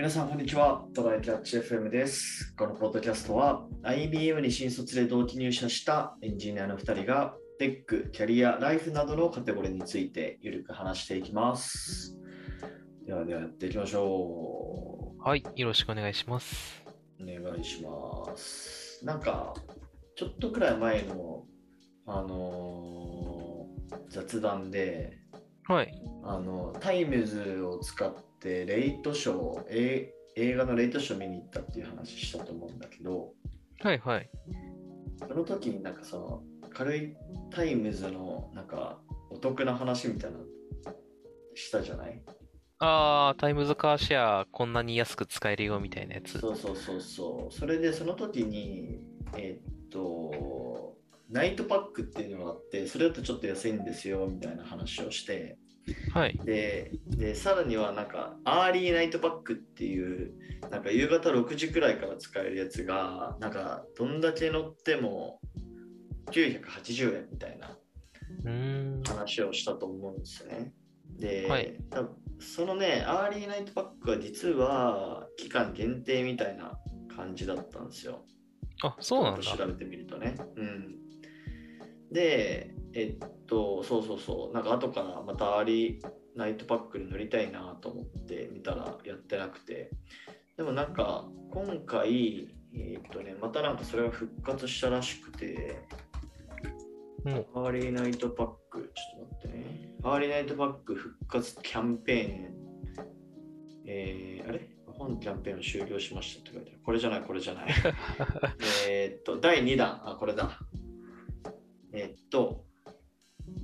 皆さん、こんにちは。トライキャッチ FM です。このポッドキャストは、IBM に新卒で同期入社したエンジニアの2人が、テック、キャリア、ライフなどのカテゴリーについてゆるく話していきます。ではではやっていきましょはい、よろしくお願いします。う。お願いします。なんか、ちょっとくらい前の、あのー雑談で、はい。あのタイムズを使ってレイトショー、え映画のレイトショー見に行ったっていう話したと思うんだけど、はいはい。その時になんかその軽いタイムズのなんかお得な話みたいなのしたじゃない？あー、タイムズカーシェアこんなに安く使えるよみたいなやつ。そうそうそうそう。それでその時に、えっと、ナイトパックっていうのがあって、それだとちょっと安いんですよみたいな話をして、はい。ででさらにはなんかアーリーナイトパックっていうなんか夕方6時くらいから使えるやつがなんかどんだけ乗っても980円みたいな。話をしたと思うんですよね。で、はい多分そのねアーリーナイトパックは実は期間限定みたいな感じだったんですよ。あ、そうなんだ調べてみるとね。うん。で、えっと、そうそうそう、なんか後からまたアーリーナイトパックに乗りたいなと思って見たらやってなくて、でもなんか今回、えっとね、またなんかそれが復活したらしくて、もアーリーナイトパック、ちょっと待ってね。アーリーナイトパック復活キャンペーン。えー、あれ？本キャンペーンを終了しましたって書いてある。これじゃない、これじゃない。えーっと、第2弾、あ、これだ。えーっと、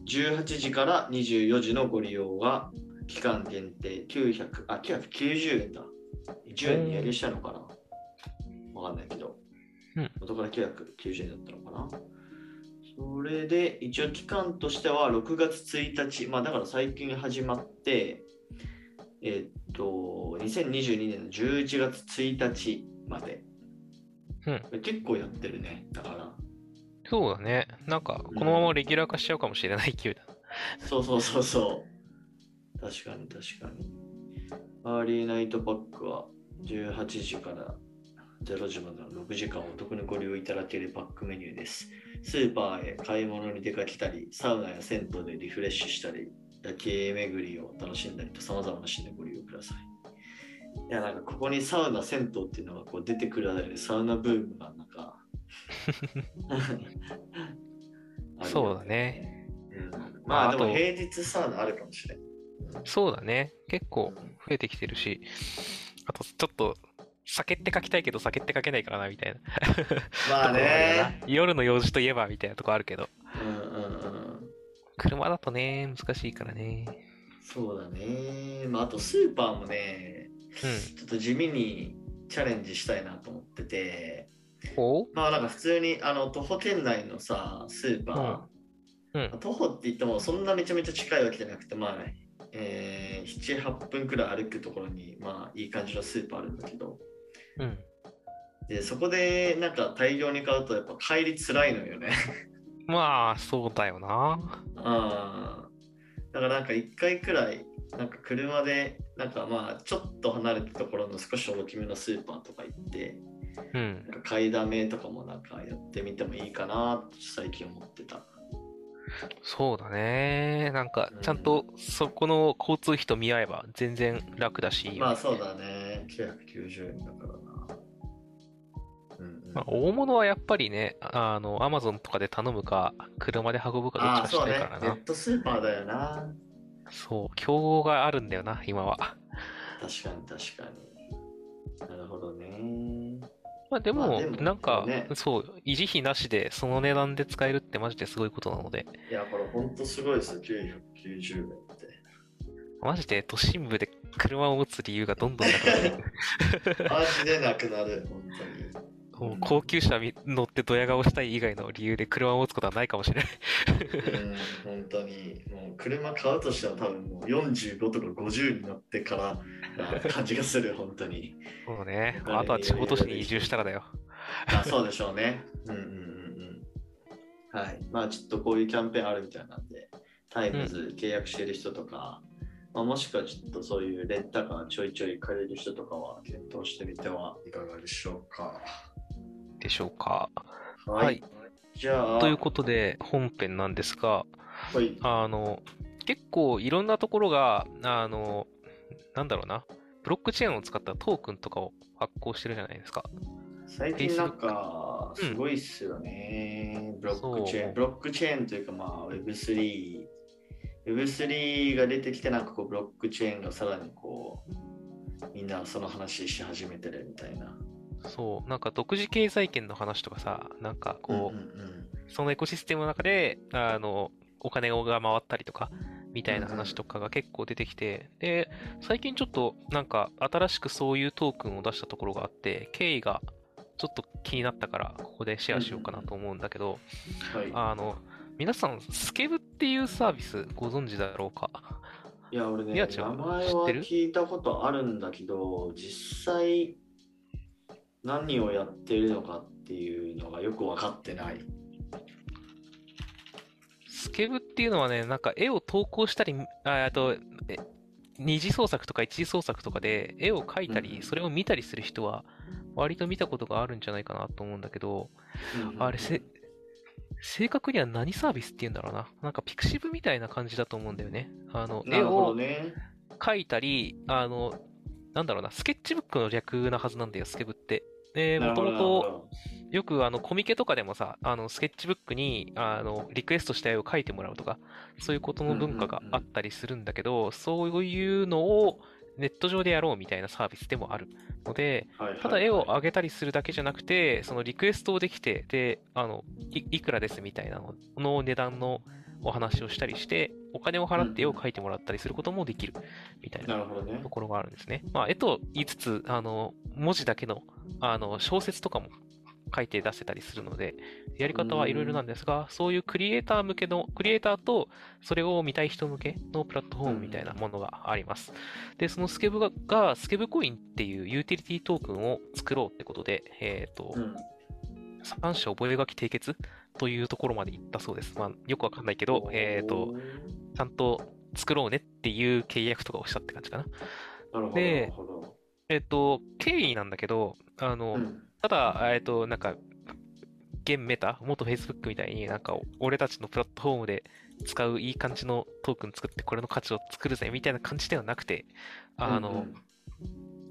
18時から24時のご利用が期間限定900、あ、990円だ。10円に値上げしたのかなわかんないけど。うん元から990円だったのかなそれで、一応期間としては6月1日、まあだから最近始まって、えっと、2022年の11月1日まで。うん結構やってるね。だから。そうだね。なんか、このままレギュラー化しちゃうかもしれない勢いだ。そうそうそうそう。確かに確かに。アーリーナイトパックは18時から0時までの6時間お得にご利用いただけるパックメニューです。スーパーへ買い物に出かけたり、サウナや銭湯でリフレッシュしたり、夜景巡りを楽しんだりと様々なシーンでご利用ください。いや、なんかここにサウナ、銭湯っていうのがこう出てくるあたりでサウナブームがなんかそうだね。うんまあでも平日サウナあるかもしれん。そうだね。結構増えてきてるし、あと、ちょっと、酒って書きたいけど酒って書けないからな、みたいな。まあね。夜の用事といえば、みたいなとこあるけど。うんうんうん。車だとね、難しいからね。そうだね。まああとスーパーもね、うん。ちょっと地味にチャレンジしたいなと思ってて、おまあなんか普通にあの徒歩圏内のさ、スーパー、うん。徒歩って言ってもそんなめちゃめちゃ近いわけじゃなくて、まあ、えー、7、8分くらい歩くところに、まあいい感じのスーパーあるんだけど、うん。でそこでなんか大量に買うとやっぱ帰りつらいのよね。まあ、そうだよな。ああ。だからなんか一回くらい、なんか車で、なんかまあちょっと離れたところの少し大きめのスーパーとか行って、うんな。んか買いだめとかもなんかやってみてもいいかなって最近思ってた。そうだね。なんかうん、ちゃんとそこの交通費と見合えば全然楽だし。まあそうだね。990円だからな。うんうんまあ、大物はやっぱりね、あの、アマゾンとかで頼むか、車で運ぶかどっちかしたいから。な。ネットスーパーだよな。そう、競合があるんだよな、今は。確かに確かに。なるほどね。まあでも、なんか、ねそう、維持費なしでその値段で使えるってマジですごいことなので、いや、これほんとすごいですよ。990円って。マジで都心部で車を持つ理由がどんどんなくなっていく。マジでなくなる、本当に。高級車に乗ってドヤ顔したい以外の理由で車を持つことはないかもしれない。うん、本当に。もう車買うとしては多分もう45とか50になってからな感じがする、本当に。そうね。あとは地方都市に移住したらだよ。あそうでしょうね。うん。うん。うん。うん。はい。まあちょっとこういうキャンペーンあるみたいなん。で、タイムズ契約してる人とか、まあ、もしくはちょっとそういうレンタカーちょいちょい借りる人とかは検討してみてはいかがでしょうか。でしょうか。ははい。じゃあ、ということで、本編なんですが、はい。あの、結構いろんなところが、あの、なんだろうな、ブロックチェーンを使ったトークンとかを発行してるじゃないですか。最近なんか、すごいっすよね。ブロックチェーン。ブロックチェーンというか、まあ、Web3。Web3 が出てきて、なんかこう、ブロックチェーンがさらにこう、みんなその話し始めてるみたいな。そう、なんか独自経済圏の話とかさ、なんかこう、うんうんそのエコシステムの中で、あの、お金が回ったりとか、みたいな話とかが結構出てきて、で、最近ちょっとなんか新しくそういうトークンを出したところがあって、経緯がちょっと気になったから、ここでシェアしようかなと思うんだけど、うんはい。あの、皆さん、スケブっていうサービスご存知だろうか？いや、俺ね、名前は聞いたことあるんだけど、実際何をやってるのかっていうのがよく分かってない。スケブっていうのはね、なんか絵を投稿したり、ああと、え二次創作とか一次創作とかで絵を描いたり、うんそれを見たりする人は、割と見たことがあるんじゃないかなと思うんだけど、あれせ、正確には何サービスって言うんだろうな。なんかピクシブみたいな感じだと思うんだよね。あの、絵をね。描いたり、あの、なんだろうな、スケッチブックの略なはずなんだよ、スケブって。で、もともと、よくあのコミケとかでもさ、あのスケッチブックにあのリクエストした絵を描いてもらうとか、そういうことの文化があったりするんだけど、そういうのをネット上でやろうみたいなサービスでもあるので、はいはいはい。ただ絵を上げたりするだけじゃなくて、そのリクエストをできて、で、あの、いいくらですみたいなのの値段のお話をしたりして、お金を払って絵を描いてもらったりすることもできるみたいなと。ころがあるんですね。まあ、絵と言いつつ、あの、文字だけの、あの、小説とかも書いて出せたりするので、やり方はいろいろなんですが、そういうクリエイター向けの、クリエイターとそれを見たい人向けのプラットフォームみたいなものがあります。で、そのスケブが、がスケブコインっていうユーティリティトークンを作ろうってことで、えっ、と、うん三者覚書締結というところまで行ったそうです。まあ、よくわかんないけど、えっ、と、、ちゃんと作ろうねっていう契約とかをしたって感じかな。なるほど。でえっ、と、経緯なんだけど、あの、うんただ、えっと、なんか、現メタ、元 Facebook みたいになんか、俺たちのプラットフォームで使ういい感じのトークン作って、これの価値を作るぜ、みたいな感じではなくて、あの、うんうん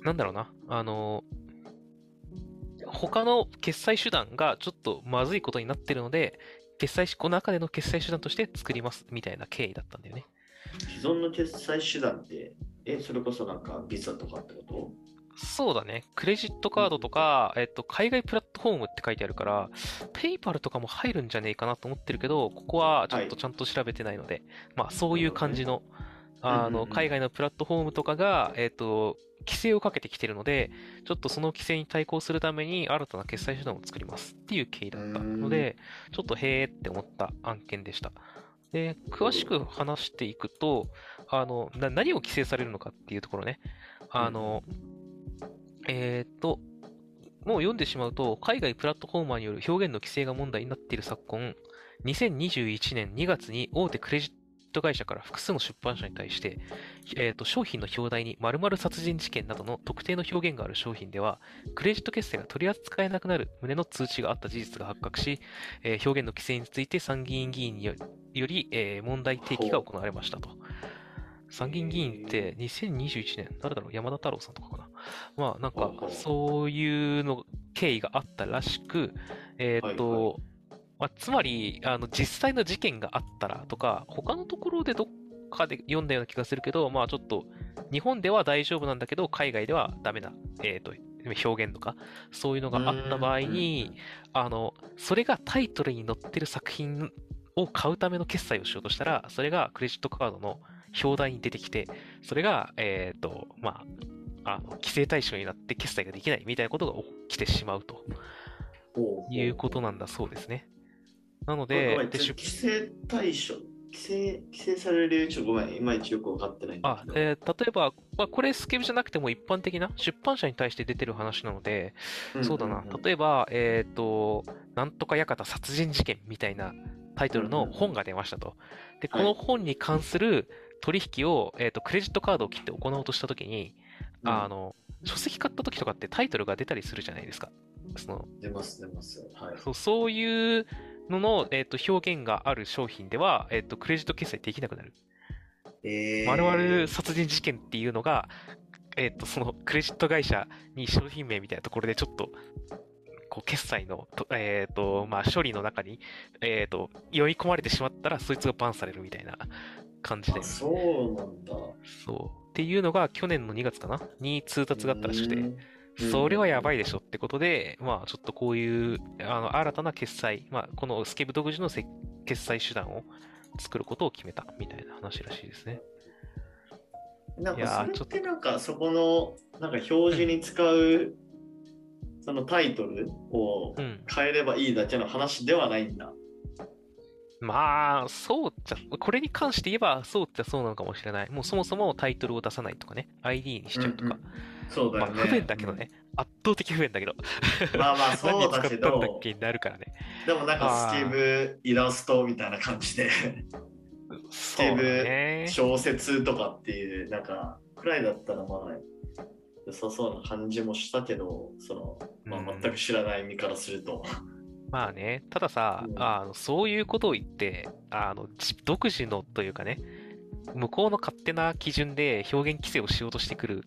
なんだろうな、あの、他の決済手段がちょっとまずいことになってるので、決済し、この中での決済手段として作ります、みたいな経緯だったんだよね。既存の決済手段って、え、それこそなんかビザとかってこと？そうだね。クレジットカードとか、えっと、海外プラットフォームって書いてあるから、ペイパルとかも入るんじゃねえかなと思ってるけど、ここはちょっとちゃんと調べてないので、まあ、そういう感じの、あの、海外のプラットフォームとかが、えっと、規制をかけてきてるので、ちょっとその規制に対抗するために新たな決済手段を作りますっていう経緯だったので、ちょっとへーって思った案件でした。で、詳しく話していくと、あの、な何を規制されるのかっていうところね。あの、えーっと、もう読んでしまうと、海外プラットフォーマーによる表現の規制が問題になっている昨今、2021年2月に大手クレジット会社から複数の出版社に対して、えーっと商品の表題に〇〇殺人事件などの特定の表現がある商品では、クレジット決済が取り扱えなくなる旨の通知があった事実が発覚し、えー表現の規制について参議院議員によより、えー問題提起が行われましたと。参議院議員って2021年、誰だろう？山田太郎さんとかかな？まあなんかそういうの経緯があったらしく、えーっと、はいはまあ、つまりあの実際の事件があったらとか、他のところでどっかで読んだような気がするけど、まあちょっと日本では大丈夫なんだけど、海外ではダメな、えーっと表現とか、そういうのがあった場合に、あの、それがタイトルに載ってる作品を買うための決済をしようとしたら、それがクレジットカードの表題に出てきて、それが、えっ、と、まあ、あの、規制対象になって決済ができないみたいなことが起きてしまうとほいうことなんだそうですね。なのでで出規制対象、規制、規制されるちょっとごめん、いまいちよく分かってない。あえー例えば、まあ、これスケブじゃなくても一般的な出版社に対して出てる話なので、そうだな。例えば、えっ、と、なんとか館殺人事件みたいなタイトルの本が出ましたと。で、この本に関する取引を、えっ、と、クレジットカードを切って行おうとしたときに、うんあの、書籍買った時とかってタイトルが出たりするじゃないですか。その、出ます、出ます。はい。そうそういうのの、えっと表現がある商品では、えっとクレジット決済できなくなる。えー、まるまる殺人事件っていうのが、えっとそのクレジット会社に商品名みたいなところでちょっと、こう決済の、とえっとまあ、処理の中に、えっと読み込まれてしまったら、そいつがバンされるみたいな感じであ、。そうなんだ。そう。っていうのが去年の2月かな？に通達があったらしくて。うんそれはやばいでしょってことで、まあちょっとこういうあの新たな決済、まあこのスケブ独自のせ決済手段を作ることを決めたみたいな話らしいですね。なんいやーかそれってなんかそこのなんか表示に使うそのタイトルをうん。変えればいいだけの話ではないんだ。まあ、そうっちゃ、これに関して言えばそうっちゃそうなのかもしれない。もうそもそもタイトルを出さないとかね、ID にしちゃうとか。うんうんそうだよね。まあ不便だけどね。圧倒的不便だけど。うん。まあまあそうだけどったんだっ、けになるからね。でもなんかスケブイラストみたいな感じで、そうだね。小説とかっていうなんかくらいだったらまあ良さそうな感じもしたけど、その、まあ、うん全く知らない身からすると。まあね、たださ、うんあのそういうことを言って、あのじ独自のというかね、向こうの勝手な基準で表現規制をしようとしてくる、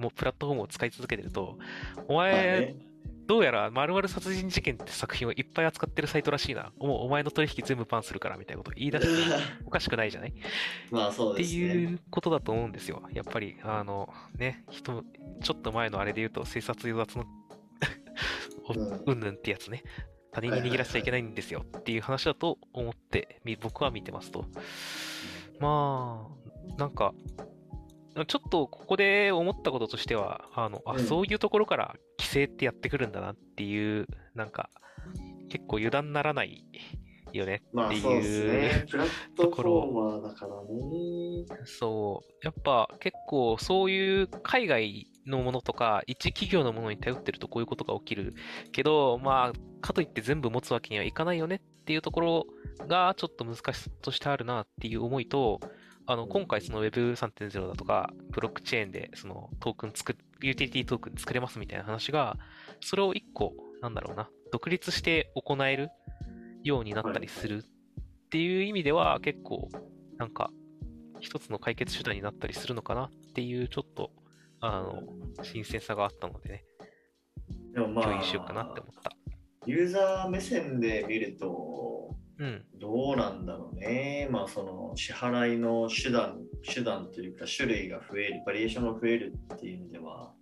もうプラットフォームを使い続けてると、おまあ前、ね、どうやら〇〇殺人事件って作品をいっぱい扱ってるサイトらしいな。もうお前の取引全部パンするからみたいなこと言い出して おかしくないじゃない？まあそうってですね。いうことだと思うんですよ。やっぱり、あの、ね、人、ちょっと前のあれで言うと、生殺与奪のおうんうんぬんってやつね。他人に握らせちゃいけないんですよっていう話だと思って、み僕は見てますと。まあ、なんか、ちょっとここで思ったこととしては、あの、あ、うんそういうところから規制ってやってくるんだなっていう、なんか、結構油断ならないよねっていうね。プラットフォーマーだからね。そう。やっぱ結構そういう海外のものとか、一企業のものに頼ってるとこういうことが起きるけど、まあ、かといって全部持つわけにはいかないよねっていうところがちょっと難しさとしてあるなっていう思いと、あの、今回その Web3.0 だとか、ブロックチェーンでそのトークン作る、ユーティリティトークン作れますみたいな話が、それを一個、なんだろうな、独立して行えるようになったりするっていう意味では結構、なんか、一つの解決手段になったりするのかなっていう、ちょっと、あの、新鮮さがあったのでね、でもま共有しようかなってあ、思った。ユーザー目線で見ると、うん。どうなんだろうね。まあその支払いの手段、手段というか種類が増える、バリエーションが増えるっていう意味では、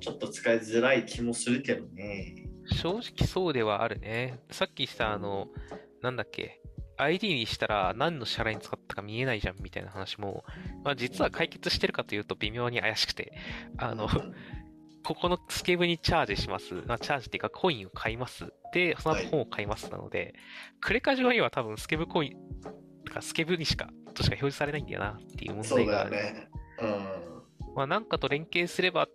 ちょっと使いづらい気もするけどね。正直そうではあるね。さっきした、あの、なんだっけ、ID にしたら何の支払いに使ったか見えないじゃんみたいな話も、まあ実は解決してるかというと微妙に怪しくて、あの、ここのスケブにチャージします。まあ、チャージっていうかコインを買います。で、その後本を買いますなので、クレカ上には多分スケブコイン、とかスケブにしか、としか表示されないんだよなっていう問そう題がある。だよね。うん。まあなんかと連携すればっ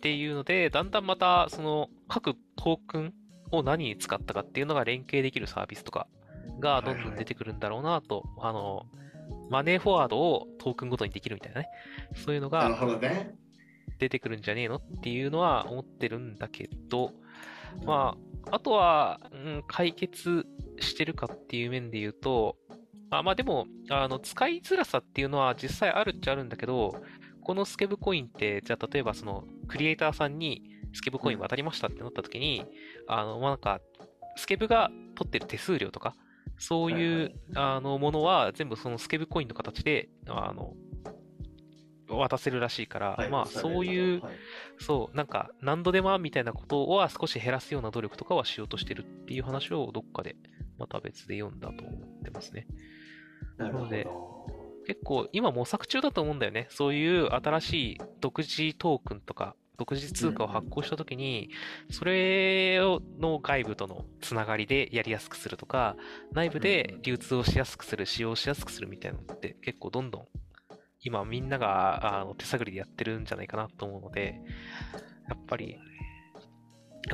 ていうので、だんだんまたその各トークンを何に使ったかっていうのが連携できるサービスとかがどんどん出てくるんだろうなと、あの、マネーフォワードをトークンごとにできるみたいなね。そういうのなるがほどね。出てくるんじゃねえのっていうのは思ってるんだけど、まあ、あとは、うん、解決してるかっていう面で言うと、あまあでも、あの、使いづらさっていうのは実際あるっちゃあるんだけど、このスケブコインって、じゃあ例えばその、クリエイターさんにスケブコイン渡りましたってなった時に、あの、まあなんか、スケブが取ってる手数料とか、そういう、あの、ものは全部そのスケブコインの形で、あの、渡せるらしいから、まあそういう、はいそう、なんか何度でもみたいなことは少し減らすような努力とかはしようとしてるっていう話をどっかでまた別で読んだと思ってますね。なるほなのでど。結構今模索中だと思うんだよね。そういう新しい独自トークンとか独自通貨を発行したときに、それをの外部とのつながりでやりやすくするとか、内部で流通をしやすくする、使用しやすくするみたいなのって結構どんどん今みんながあの手探りでやってるんじゃないかなと思うので、やっぱり、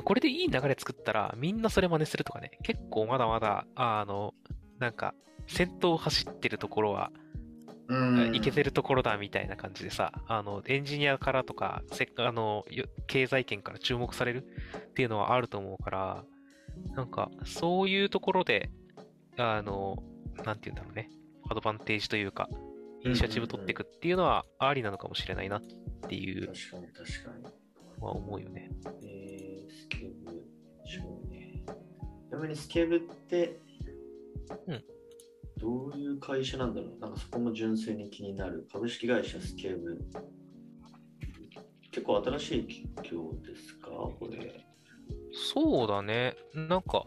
これでいい流れ作ったらみんなそれ真似するとかね、結構まだまだ、あの、なんか、先頭を走ってるところはうん。いけてるところだみたいな感じでさ、あの、エンジニアからとか、せっあの、よ経済圏から注目されるっていうのはあると思うから、なんか、そういうところで、あの、なんて言うんだろうね、アドバンテージというか、イニシアチブ取っていくっていうのはありなのかもしれないなっていう確かに確かに。のは思うよね。えー、スケブ、すごいね。ちなみにスケブって、うんどういう会社なんだろう？なんかそこも純粋に気になる。株式会社スケブ。結構新しい企業ですか？これ。そうだね。なんか、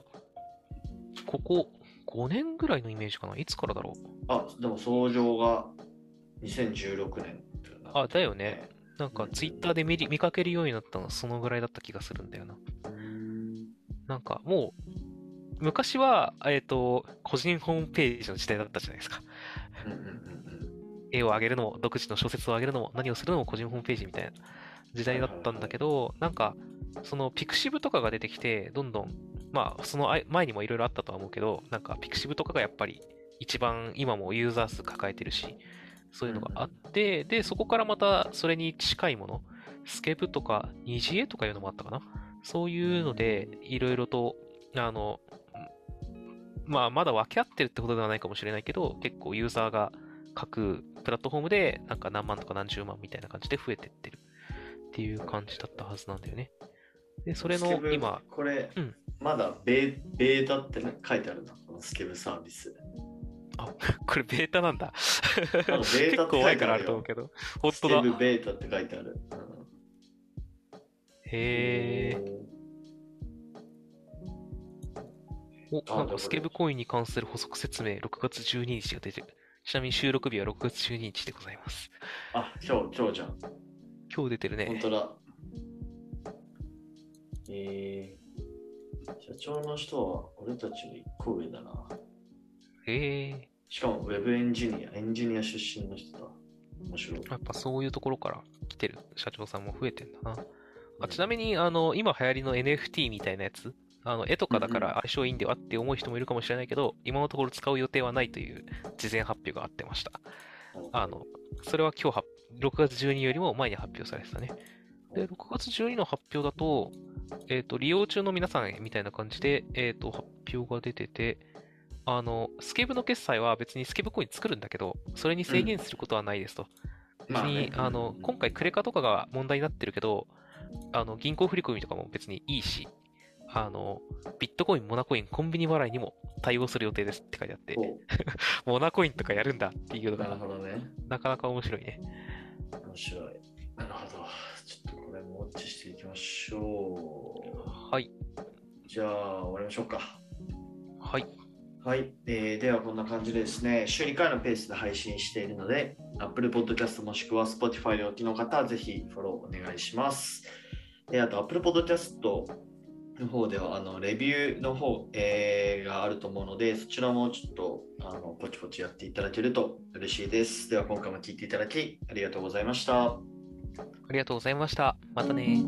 ここ5年ぐらいのイメージかな？いつからだろう？あ、でも創業が2016年あ、だよね。なんかツイッターで見り見かけるようになったのはそのぐらいだった気がするんだよな。うーんなんかもう、昔は、えっ、と、個人ホームページの時代だったじゃないですか。絵を上げるのも、独自の小説を上げるのも、何をするのも個人ホームページみたいな時代だったんだけど、なんか、その pixivとかが出てきて、どんどん、まあ、その前にもいろいろあったとは思うけど、なんか pixivとかがやっぱり一番今もユーザー数抱えてるし、そういうのがあって、で、そこからまたそれに近いもの、 Skebとか、ニジエとかいうのもあったかな。そういうので、いろいろと、あの、まあ、まだ分け合ってるってことではないかもしれないけど、結構ユーザーが各プラットフォームでなんか何万とか何十万みたいな感じで増えてってるっていう感じだったはずなんだよね。で、それの今、これ、うんまだベーベータってね書いてあるな、このスケブサービス。これベータなんだ。ベータって書いてあると思うけど。本当だスケ。ブベータって書いてある。うんへえ。お、あなんかスケブコインに関する補足説明、6月12日が出てる。ちなみに収録日は6月12日でございます。あ、今日、今日じゃん。今日出てるね。本当だ。えー、社長の人は俺たちの一個上だな。へえ。しかもウェブエンジニア、エンジニア出身の人だ。面白い。やっぱそういうところから来てる社長さんも増えてんだな。あちなみに、あの、今流行りの NFT みたいなやつ、あの、絵とかだから相性いいんではって思う人もいるかもしれないけど、今のところ使う予定はないという事前発表があってました。あの、それは今日発、6月12よりも前に発表されてたね。で、6月12の発表だと、えっ、と、利用中の皆さんへみたいな感じで、えっ、と、発表が出てて、あの、スケブの決済は別にスケブコイン作るんだけど、それに制限することはないですと。別に、まあの、今回クレカとかが問題になってるけど、あの、銀行振り込みとかも別にいいし、あの、ビットコイン、モナコイン、コンビニ払いにも対応する予定ですって書いてあって、お モナコインとかやるんだっていうのなるが、ほどね。なかなか面白いね。面白い。なるほど。ちょっとこれもウォッチしていきましょはい。う。じゃあ、終わりましょうか。はい。はい、えーではこんな感じでですね、週2回のペースで配信しているので、Apple Podcast もしくは Spotify でお聞きの方はぜひフォローお願いします。えーあと Apple Podcast の方ではあのレビューの方、えーがあると思うので、そちらもちょっとあのポチポチやっていただけると嬉しいです。では今回も聞いていただきありがとうございました。ありがとうございました。またね